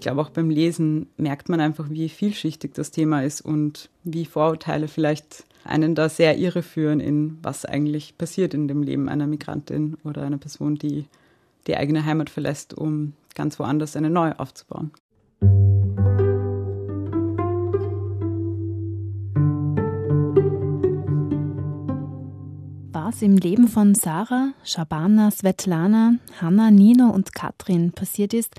ich glaube auch beim Lesen merkt man einfach, wie vielschichtig das Thema ist und wie Vorurteile vielleicht einen da sehr irreführen in was eigentlich passiert in dem Leben einer Migrantin oder einer Person, die die eigene Heimat verlässt, um ganz woanders eine neue aufzubauen. Was im Leben von Sarah, Shabana, Svetlana, Hanna, Nino und Katrin passiert ist,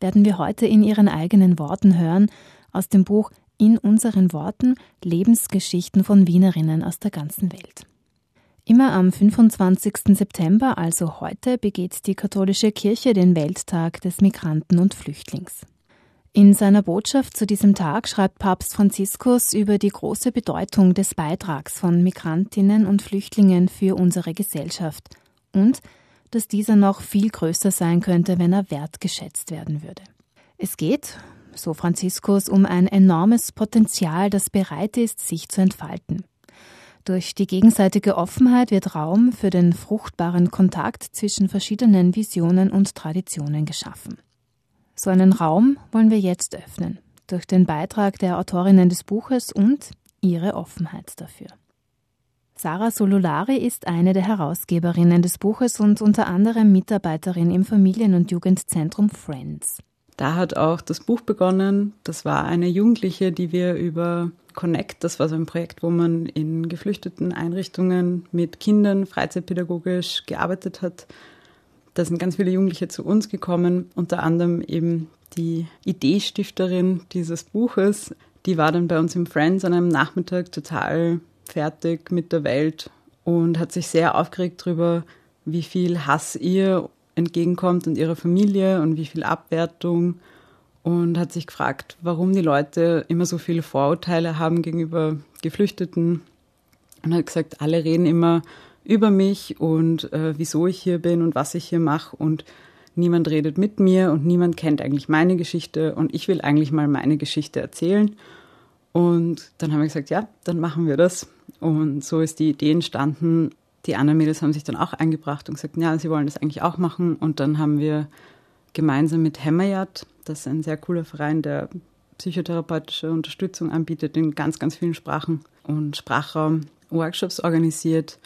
werden wir heute in ihren eigenen Worten hören aus dem Buch In unseren Worten Lebensgeschichten von Wienerinnen aus der ganzen Welt. Immer am 25. September, also heute, begeht die katholische Kirche den Welttag des Migranten und Flüchtlings. In seiner Botschaft zu diesem Tag schreibt Papst Franziskus über die große Bedeutung des Beitrags von Migrantinnen und Flüchtlingen für unsere Gesellschaft und dass dieser noch viel größer sein könnte, wenn er wertgeschätzt werden würde. Es geht, so Franziskus, um ein enormes Potenzial, das bereit ist, sich zu entfalten. Durch die gegenseitige Offenheit wird Raum für den fruchtbaren Kontakt zwischen verschiedenen Visionen und Traditionen geschaffen. So einen Raum wollen wir jetzt öffnen, durch den Beitrag der Autorinnen des Buches und ihre Offenheit dafür. Sarah Sololari ist eine der Herausgeberinnen des Buches und unter anderem Mitarbeiterin im Familien- und Jugendzentrum Friends. Da hat auch das Buch begonnen. Das war eine Jugendliche, die wir über Connect, das war so ein Projekt, wo man in geflüchteten Einrichtungen mit Kindern freizeitpädagogisch gearbeitet hat. Da sind ganz viele Jugendliche zu uns gekommen, unter anderem eben die Ideestifterin dieses Buches. Die war dann bei uns im Friends an einem Nachmittag total fertig mit der Welt und hat sich sehr aufgeregt darüber, wie viel Hass ihr entgegenkommt und ihrer Familie und wie viel Abwertung und hat sich gefragt, warum die Leute immer so viele Vorurteile haben gegenüber Geflüchteten und hat gesagt, alle reden immer über mich und äh, wieso ich hier bin und was ich hier mache und niemand redet mit mir und niemand kennt eigentlich meine Geschichte und ich will eigentlich mal meine Geschichte erzählen. Und dann haben wir gesagt, ja, dann machen wir das. Und so ist die Idee entstanden, die anderen Mädels haben sich dann auch eingebracht und gesagt, ja, sie wollen das eigentlich auch machen. Und dann haben wir gemeinsam mit Hemmerjad, das ist ein sehr cooler Verein, der psychotherapeutische Unterstützung anbietet in ganz, ganz vielen Sprachen und Sprachraum Workshops organisiert,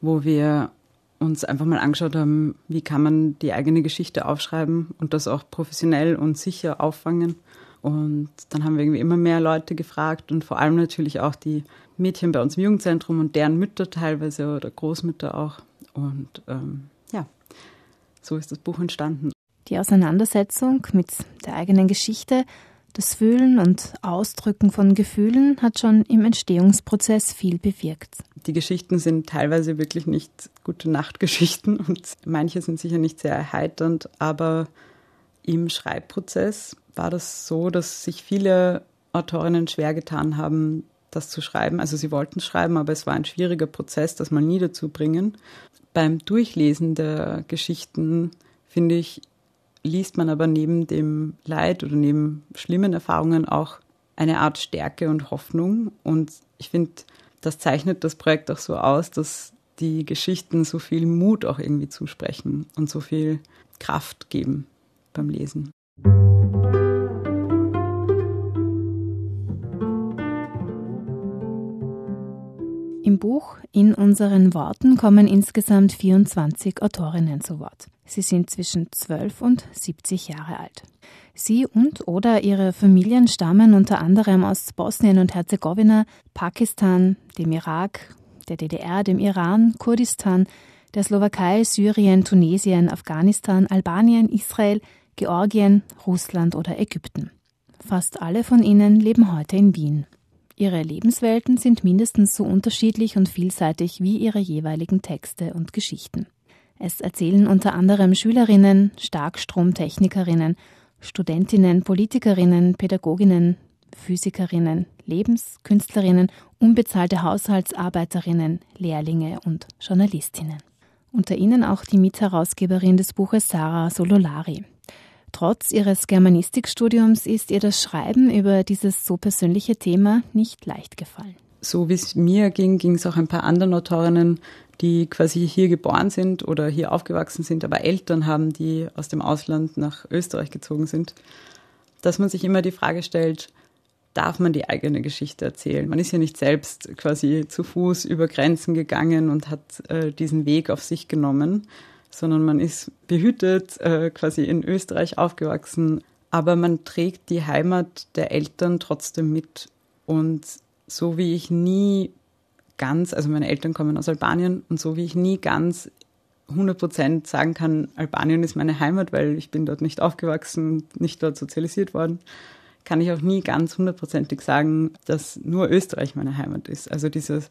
wo wir uns einfach mal angeschaut haben, wie kann man die eigene Geschichte aufschreiben und das auch professionell und sicher auffangen. Und dann haben wir irgendwie immer mehr Leute gefragt und vor allem natürlich auch die Mädchen bei uns im Jugendzentrum und deren Mütter teilweise oder Großmütter auch. Und ähm, ja, so ist das Buch entstanden. Die Auseinandersetzung mit der eigenen Geschichte, das Fühlen und Ausdrücken von Gefühlen hat schon im Entstehungsprozess viel bewirkt. Die Geschichten sind teilweise wirklich nicht gute Nachtgeschichten und manche sind sicher nicht sehr erheiternd, aber im Schreibprozess war das so, dass sich viele Autorinnen schwer getan haben, das zu schreiben. Also sie wollten schreiben, aber es war ein schwieriger Prozess, das mal niederzubringen. Beim Durchlesen der Geschichten, finde ich, liest man aber neben dem Leid oder neben schlimmen Erfahrungen auch eine Art Stärke und Hoffnung. Und ich finde, das zeichnet das Projekt auch so aus, dass die Geschichten so viel Mut auch irgendwie zusprechen und so viel Kraft geben beim Lesen. Buch In unseren Worten kommen insgesamt 24 Autorinnen zu Wort. Sie sind zwischen 12 und 70 Jahre alt. Sie und oder ihre Familien stammen unter anderem aus Bosnien und Herzegowina, Pakistan, dem Irak, der DDR, dem Iran, Kurdistan, der Slowakei, Syrien, Tunesien, Afghanistan, Albanien, Israel, Georgien, Russland oder Ägypten. Fast alle von ihnen leben heute in Wien. Ihre Lebenswelten sind mindestens so unterschiedlich und vielseitig wie ihre jeweiligen Texte und Geschichten. Es erzählen unter anderem Schülerinnen, Starkstromtechnikerinnen, Studentinnen, Politikerinnen, Pädagoginnen, Physikerinnen, Lebenskünstlerinnen, unbezahlte Haushaltsarbeiterinnen, Lehrlinge und Journalistinnen. Unter ihnen auch die Mitherausgeberin des Buches Sarah Sololari. Trotz ihres Germanistikstudiums ist ihr das Schreiben über dieses so persönliche Thema nicht leicht gefallen. So wie es mir ging, ging es auch ein paar anderen Autorinnen, die quasi hier geboren sind oder hier aufgewachsen sind, aber Eltern haben, die aus dem Ausland nach Österreich gezogen sind. dass man sich immer die Frage stellt, darf man die eigene Geschichte erzählen? Man ist ja nicht selbst quasi zu Fuß über Grenzen gegangen und hat äh, diesen Weg auf sich genommen, sondern man ist behütet, äh, quasi in Österreich aufgewachsen. Aber man trägt die Heimat der Eltern trotzdem mit. Und so wie ich nie ganz, also meine Eltern kommen aus Albanien, und so wie ich nie ganz 100 Prozent sagen kann, Albanien ist meine Heimat, weil ich bin dort nicht aufgewachsen nicht dort sozialisiert worden, kann ich auch nie ganz hundertprozentig sagen, dass nur Österreich meine Heimat ist. Also dieses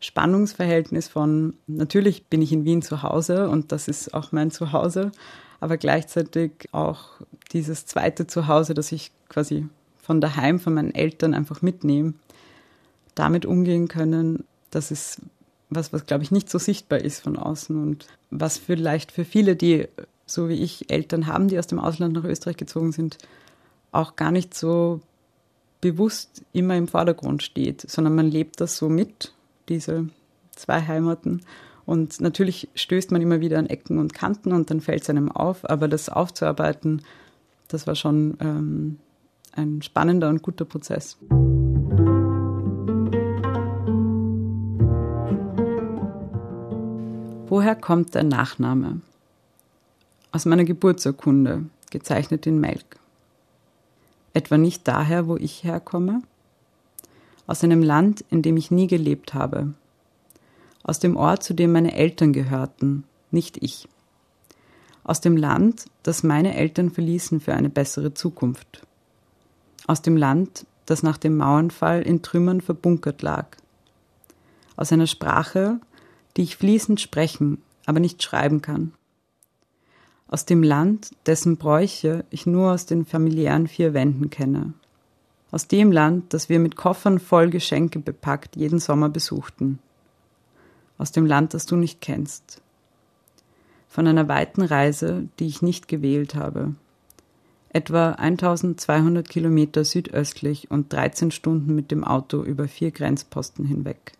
Spannungsverhältnis von, natürlich bin ich in Wien zu Hause und das ist auch mein Zuhause, aber gleichzeitig auch dieses zweite Zuhause, das ich quasi von daheim, von meinen Eltern einfach mitnehme, damit umgehen können, das ist was, was glaube ich nicht so sichtbar ist von außen und was vielleicht für viele, die so wie ich Eltern haben, die aus dem Ausland nach Österreich gezogen sind, auch gar nicht so bewusst immer im Vordergrund steht, sondern man lebt das so mit, diese zwei Heimaten. Und natürlich stößt man immer wieder an Ecken und Kanten und dann fällt es einem auf, aber das aufzuarbeiten, das war schon ähm, ein spannender und guter Prozess. Woher kommt der Nachname? Aus meiner Geburtsurkunde, gezeichnet in Melk. Etwa nicht daher, wo ich herkomme? Aus einem Land, in dem ich nie gelebt habe. Aus dem Ort, zu dem meine Eltern gehörten, nicht ich. Aus dem Land, das meine Eltern verließen für eine bessere Zukunft. Aus dem Land, das nach dem Mauernfall in Trümmern verbunkert lag. Aus einer Sprache, die ich fließend sprechen, aber nicht schreiben kann. Aus dem Land, dessen Bräuche ich nur aus den familiären vier Wänden kenne. Aus dem Land, das wir mit Koffern voll Geschenke bepackt jeden Sommer besuchten. Aus dem Land, das du nicht kennst. Von einer weiten Reise, die ich nicht gewählt habe. Etwa 1200 Kilometer südöstlich und 13 Stunden mit dem Auto über vier Grenzposten hinweg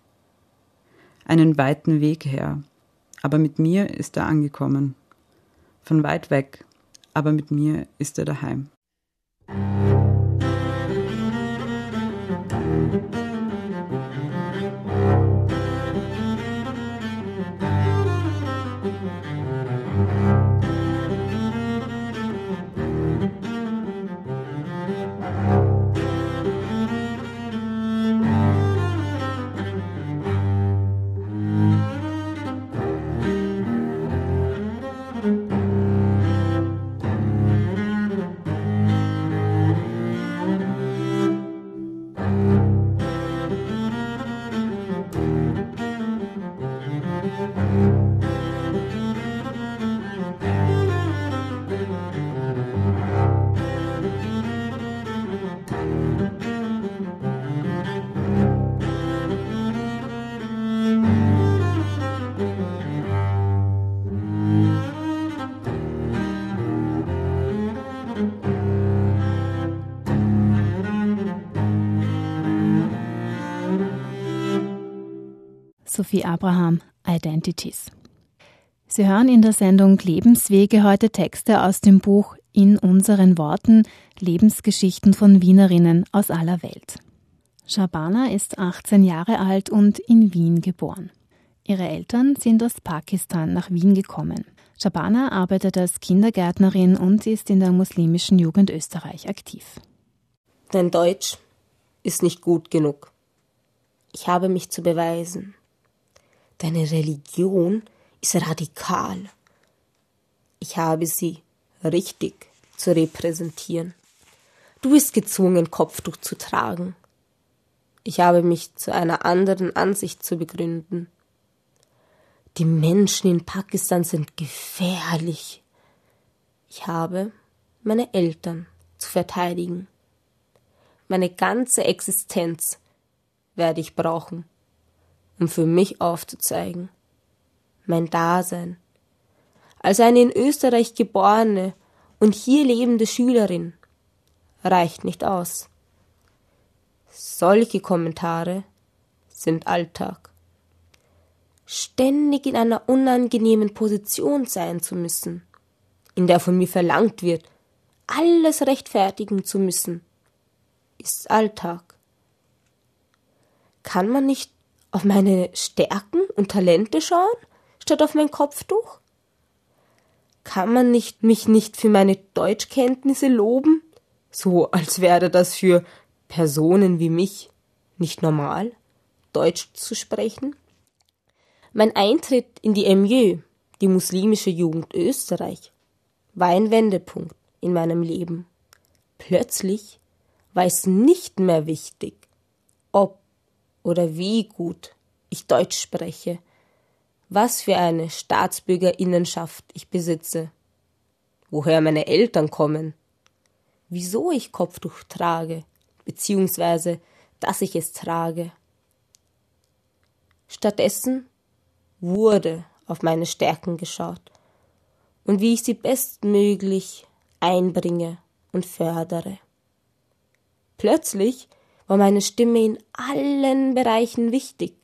einen weiten Weg her, aber mit mir ist er angekommen. Von weit weg, aber mit mir ist er daheim. Thank you. Sophie Abraham, Identities. Sie hören in der Sendung Lebenswege heute Texte aus dem Buch In unseren Worten Lebensgeschichten von Wienerinnen aus aller Welt. Shabana ist 18 Jahre alt und in Wien geboren. Ihre Eltern sind aus Pakistan nach Wien gekommen. Shabana arbeitet als Kindergärtnerin und ist in der muslimischen Jugend Österreich aktiv. Dein Deutsch ist nicht gut genug. Ich habe mich zu beweisen. Deine Religion ist radikal. Ich habe sie richtig zu repräsentieren. Du bist gezwungen, Kopftuch zu tragen. Ich habe mich zu einer anderen Ansicht zu begründen. Die Menschen in Pakistan sind gefährlich. Ich habe meine Eltern zu verteidigen. Meine ganze Existenz werde ich brauchen um für mich aufzuzeigen. Mein Dasein. Als eine in Österreich geborene und hier lebende Schülerin reicht nicht aus. Solche Kommentare sind Alltag. Ständig in einer unangenehmen Position sein zu müssen, in der von mir verlangt wird, alles rechtfertigen zu müssen, ist Alltag. Kann man nicht auf meine Stärken und Talente schauen, statt auf mein Kopftuch? Kann man nicht mich nicht für meine Deutschkenntnisse loben, so als wäre das für Personen wie mich nicht normal, Deutsch zu sprechen? Mein Eintritt in die MJ, die muslimische Jugend Österreich, war ein Wendepunkt in meinem Leben. Plötzlich war es nicht mehr wichtig, ob oder wie gut ich Deutsch spreche, was für eine Staatsbürgerinnenschaft ich besitze, woher meine Eltern kommen, wieso ich Kopftuch trage, beziehungsweise dass ich es trage. Stattdessen wurde auf meine Stärken geschaut und wie ich sie bestmöglich einbringe und fördere. Plötzlich war meine Stimme in allen Bereichen wichtig.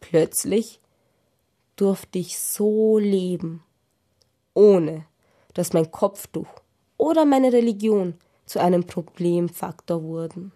Plötzlich durfte ich so leben, ohne dass mein Kopftuch oder meine Religion zu einem Problemfaktor wurden.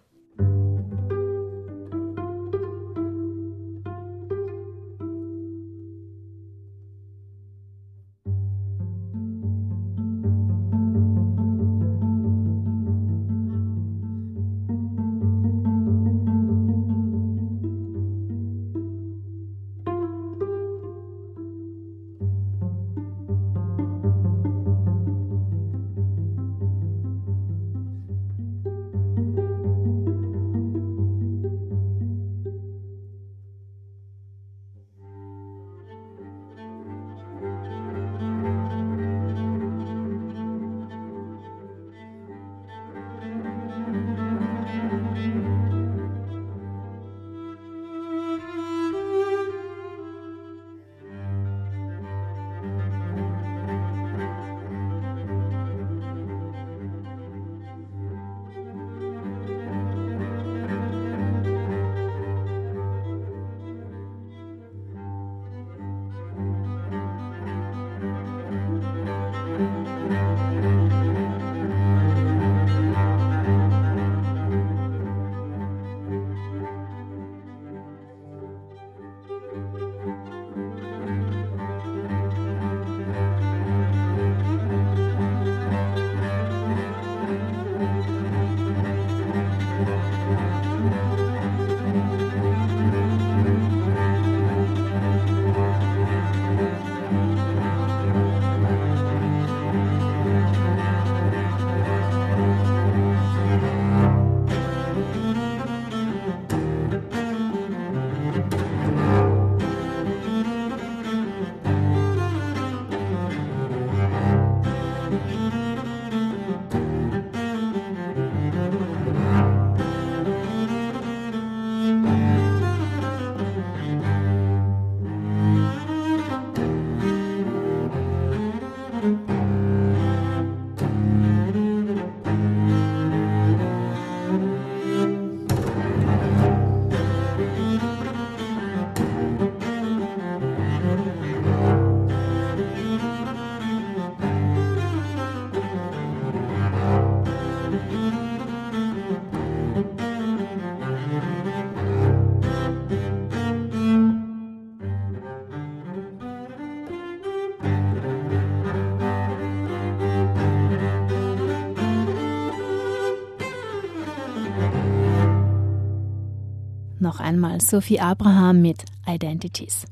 Noch einmal Sophie Abraham mit Identities.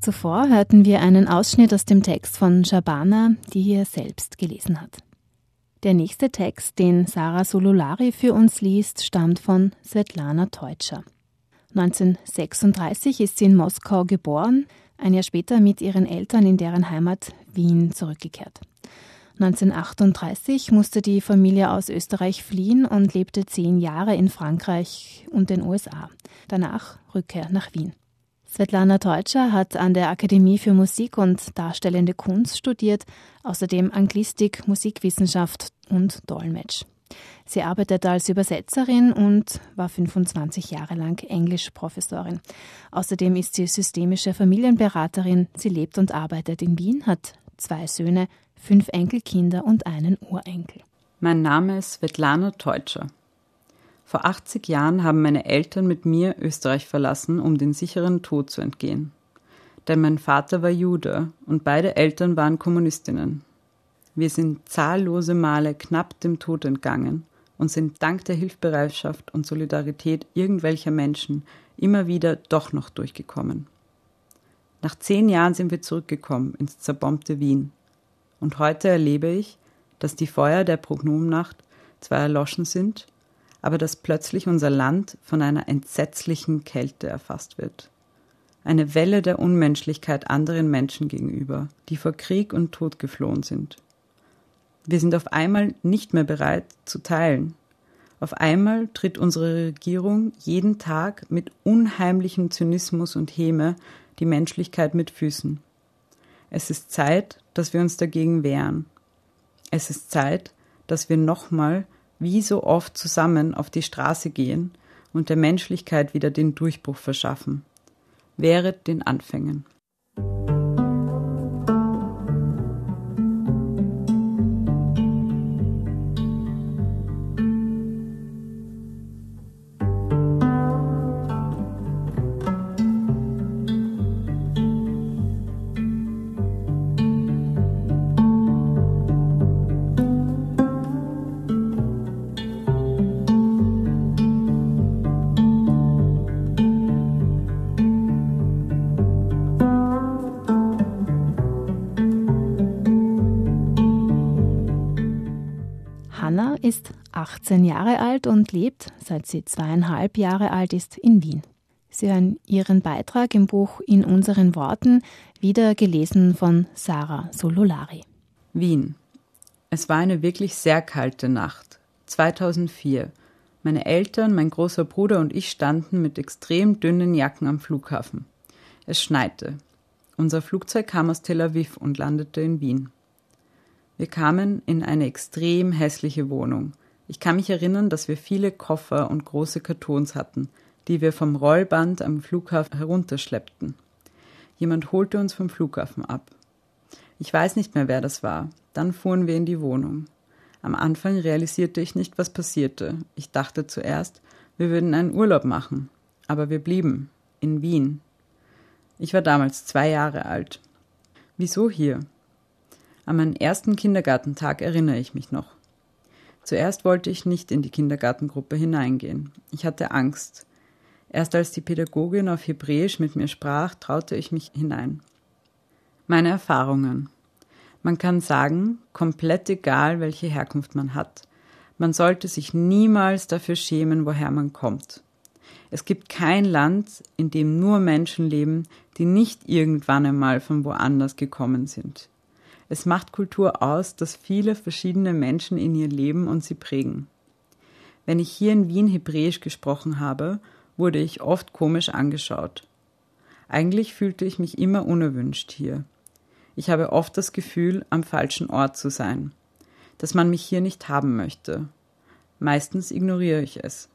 Zuvor hörten wir einen Ausschnitt aus dem Text von Shabana, die hier selbst gelesen hat. Der nächste Text, den Sarah Sololari für uns liest, stammt von Svetlana Teutscher. 1936 ist sie in Moskau geboren, ein Jahr später mit ihren Eltern in deren Heimat Wien zurückgekehrt. 1938 musste die Familie aus Österreich fliehen und lebte zehn Jahre in Frankreich und den USA. Danach Rückkehr nach Wien. Svetlana Teutscher hat an der Akademie für Musik und Darstellende Kunst studiert, außerdem Anglistik, Musikwissenschaft und Dolmetsch. Sie arbeitet als Übersetzerin und war 25 Jahre lang Englischprofessorin. Außerdem ist sie systemische Familienberaterin. Sie lebt und arbeitet in Wien, hat zwei Söhne, fünf Enkelkinder und einen Urenkel. Mein Name ist Svetlana Teutscher. Vor 80 Jahren haben meine Eltern mit mir Österreich verlassen, um den sicheren Tod zu entgehen. Denn mein Vater war Jude und beide Eltern waren Kommunistinnen. Wir sind zahllose Male knapp dem Tod entgangen und sind dank der Hilfsbereitschaft und Solidarität irgendwelcher Menschen immer wieder doch noch durchgekommen. Nach zehn Jahren sind wir zurückgekommen ins zerbombte Wien. Und heute erlebe ich, dass die Feuer der Prognomnacht zwar erloschen sind, aber dass plötzlich unser Land von einer entsetzlichen Kälte erfasst wird. Eine Welle der Unmenschlichkeit anderen Menschen gegenüber, die vor Krieg und Tod geflohen sind. Wir sind auf einmal nicht mehr bereit zu teilen. Auf einmal tritt unsere Regierung jeden Tag mit unheimlichem Zynismus und Häme die Menschlichkeit mit Füßen. Es ist Zeit, dass wir uns dagegen wehren. Es ist Zeit, dass wir nochmal wie so oft zusammen auf die Straße gehen und der Menschlichkeit wieder den Durchbruch verschaffen. Wehret den Anfängen. 18 Jahre alt und lebt, seit sie zweieinhalb Jahre alt ist, in Wien. Sie hören ihren Beitrag im Buch In unseren Worten, wieder gelesen von Sarah Sololari. Wien. Es war eine wirklich sehr kalte Nacht. 2004. Meine Eltern, mein großer Bruder und ich standen mit extrem dünnen Jacken am Flughafen. Es schneite. Unser Flugzeug kam aus Tel Aviv und landete in Wien. Wir kamen in eine extrem hässliche Wohnung. Ich kann mich erinnern, dass wir viele Koffer und große Kartons hatten, die wir vom Rollband am Flughafen herunterschleppten. Jemand holte uns vom Flughafen ab. Ich weiß nicht mehr, wer das war. Dann fuhren wir in die Wohnung. Am Anfang realisierte ich nicht, was passierte. Ich dachte zuerst, wir würden einen Urlaub machen. Aber wir blieben. In Wien. Ich war damals zwei Jahre alt. Wieso hier? An meinen ersten Kindergartentag erinnere ich mich noch. Zuerst wollte ich nicht in die Kindergartengruppe hineingehen. Ich hatte Angst. Erst als die Pädagogin auf Hebräisch mit mir sprach, traute ich mich hinein. Meine Erfahrungen. Man kann sagen, komplett egal, welche Herkunft man hat. Man sollte sich niemals dafür schämen, woher man kommt. Es gibt kein Land, in dem nur Menschen leben, die nicht irgendwann einmal von woanders gekommen sind. Es macht Kultur aus, dass viele verschiedene Menschen in ihr leben und sie prägen. Wenn ich hier in Wien Hebräisch gesprochen habe, wurde ich oft komisch angeschaut. Eigentlich fühlte ich mich immer unerwünscht hier. Ich habe oft das Gefühl, am falschen Ort zu sein, dass man mich hier nicht haben möchte. Meistens ignoriere ich es.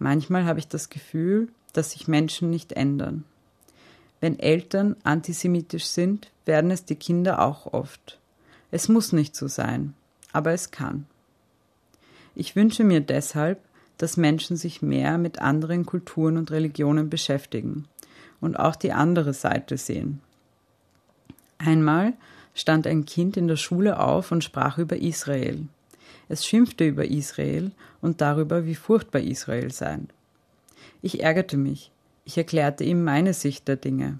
Manchmal habe ich das Gefühl, dass sich Menschen nicht ändern. Wenn Eltern antisemitisch sind, werden es die Kinder auch oft. Es muss nicht so sein, aber es kann. Ich wünsche mir deshalb, dass Menschen sich mehr mit anderen Kulturen und Religionen beschäftigen und auch die andere Seite sehen. Einmal stand ein Kind in der Schule auf und sprach über Israel. Es schimpfte über Israel und darüber, wie furchtbar Israel sei. Ich ärgerte mich. Ich erklärte ihm meine Sicht der Dinge.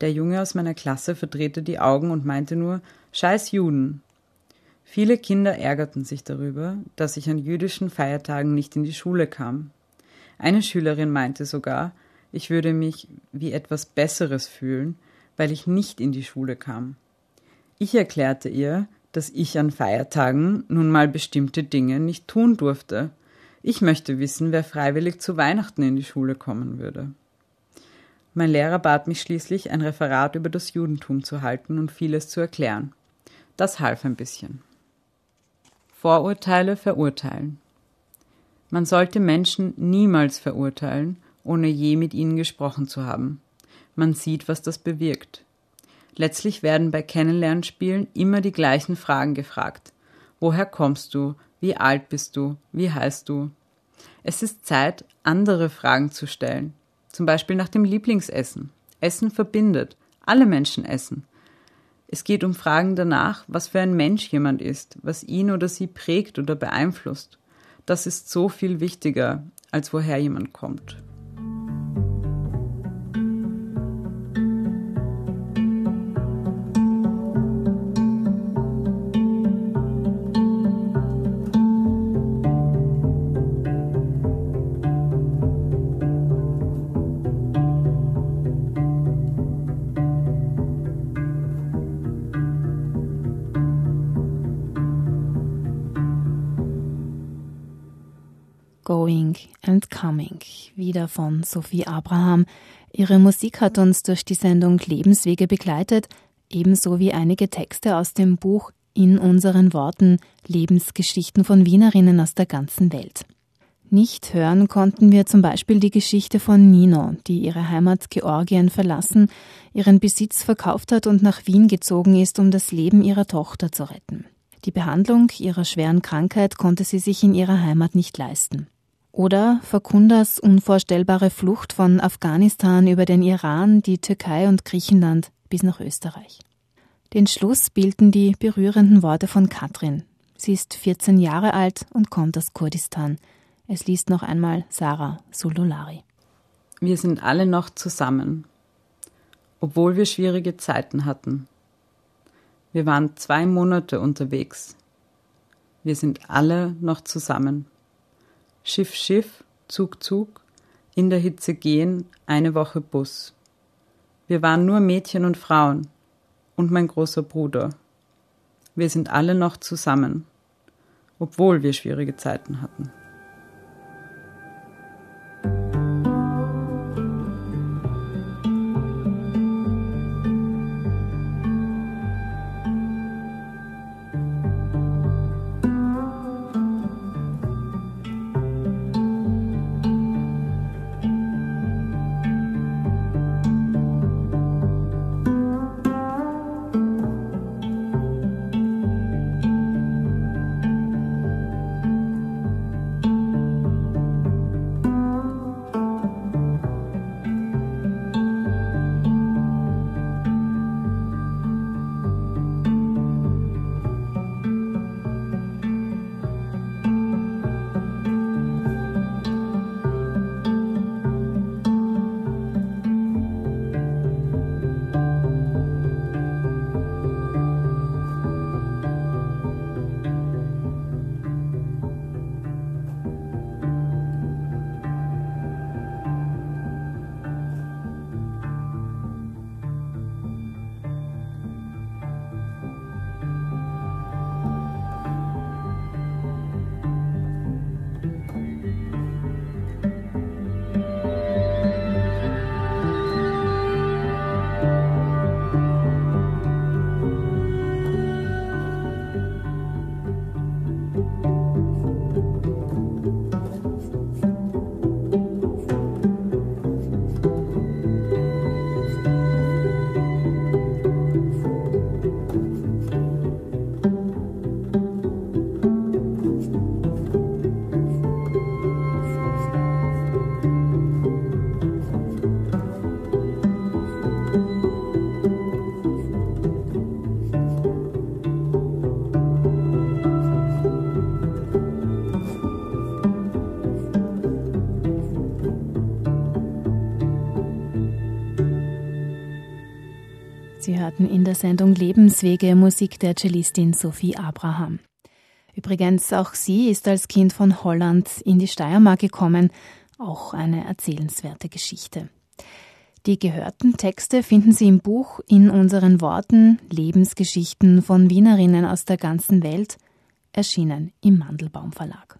Der Junge aus meiner Klasse verdrehte die Augen und meinte nur Scheiß Juden. Viele Kinder ärgerten sich darüber, dass ich an jüdischen Feiertagen nicht in die Schule kam. Eine Schülerin meinte sogar, ich würde mich wie etwas Besseres fühlen, weil ich nicht in die Schule kam. Ich erklärte ihr, dass ich an Feiertagen nun mal bestimmte Dinge nicht tun durfte. Ich möchte wissen, wer freiwillig zu Weihnachten in die Schule kommen würde. Mein Lehrer bat mich schließlich, ein Referat über das Judentum zu halten und vieles zu erklären. Das half ein bisschen. Vorurteile verurteilen. Man sollte Menschen niemals verurteilen, ohne je mit ihnen gesprochen zu haben. Man sieht, was das bewirkt. Letztlich werden bei Kennenlernspielen immer die gleichen Fragen gefragt. Woher kommst du? Wie alt bist du? Wie heißt du? Es ist Zeit, andere Fragen zu stellen. Zum Beispiel nach dem Lieblingsessen. Essen verbindet. Alle Menschen essen. Es geht um Fragen danach, was für ein Mensch jemand ist, was ihn oder sie prägt oder beeinflusst. Das ist so viel wichtiger, als woher jemand kommt. Going and Coming, wieder von Sophie Abraham. Ihre Musik hat uns durch die Sendung Lebenswege begleitet, ebenso wie einige Texte aus dem Buch In unseren Worten Lebensgeschichten von Wienerinnen aus der ganzen Welt. Nicht hören konnten wir zum Beispiel die Geschichte von Nino, die ihre Heimat Georgien verlassen, ihren Besitz verkauft hat und nach Wien gezogen ist, um das Leben ihrer Tochter zu retten. Die Behandlung ihrer schweren Krankheit konnte sie sich in ihrer Heimat nicht leisten. Oder Fakundas unvorstellbare Flucht von Afghanistan über den Iran, die Türkei und Griechenland bis nach Österreich. Den Schluss bilden die berührenden Worte von Katrin. Sie ist 14 Jahre alt und kommt aus Kurdistan. Es liest noch einmal Sarah Sululari. Wir sind alle noch zusammen, obwohl wir schwierige Zeiten hatten. Wir waren zwei Monate unterwegs. Wir sind alle noch zusammen. Schiff, Schiff, Zug, Zug, in der Hitze gehen, eine Woche Bus. Wir waren nur Mädchen und Frauen und mein großer Bruder. Wir sind alle noch zusammen, obwohl wir schwierige Zeiten hatten. Der Sendung Lebenswege Musik der Cellistin Sophie Abraham. Übrigens, auch sie ist als Kind von Holland in die Steiermark gekommen, auch eine erzählenswerte Geschichte. Die gehörten Texte finden Sie im Buch In unseren Worten Lebensgeschichten von Wienerinnen aus der ganzen Welt, erschienen im Mandelbaum Verlag.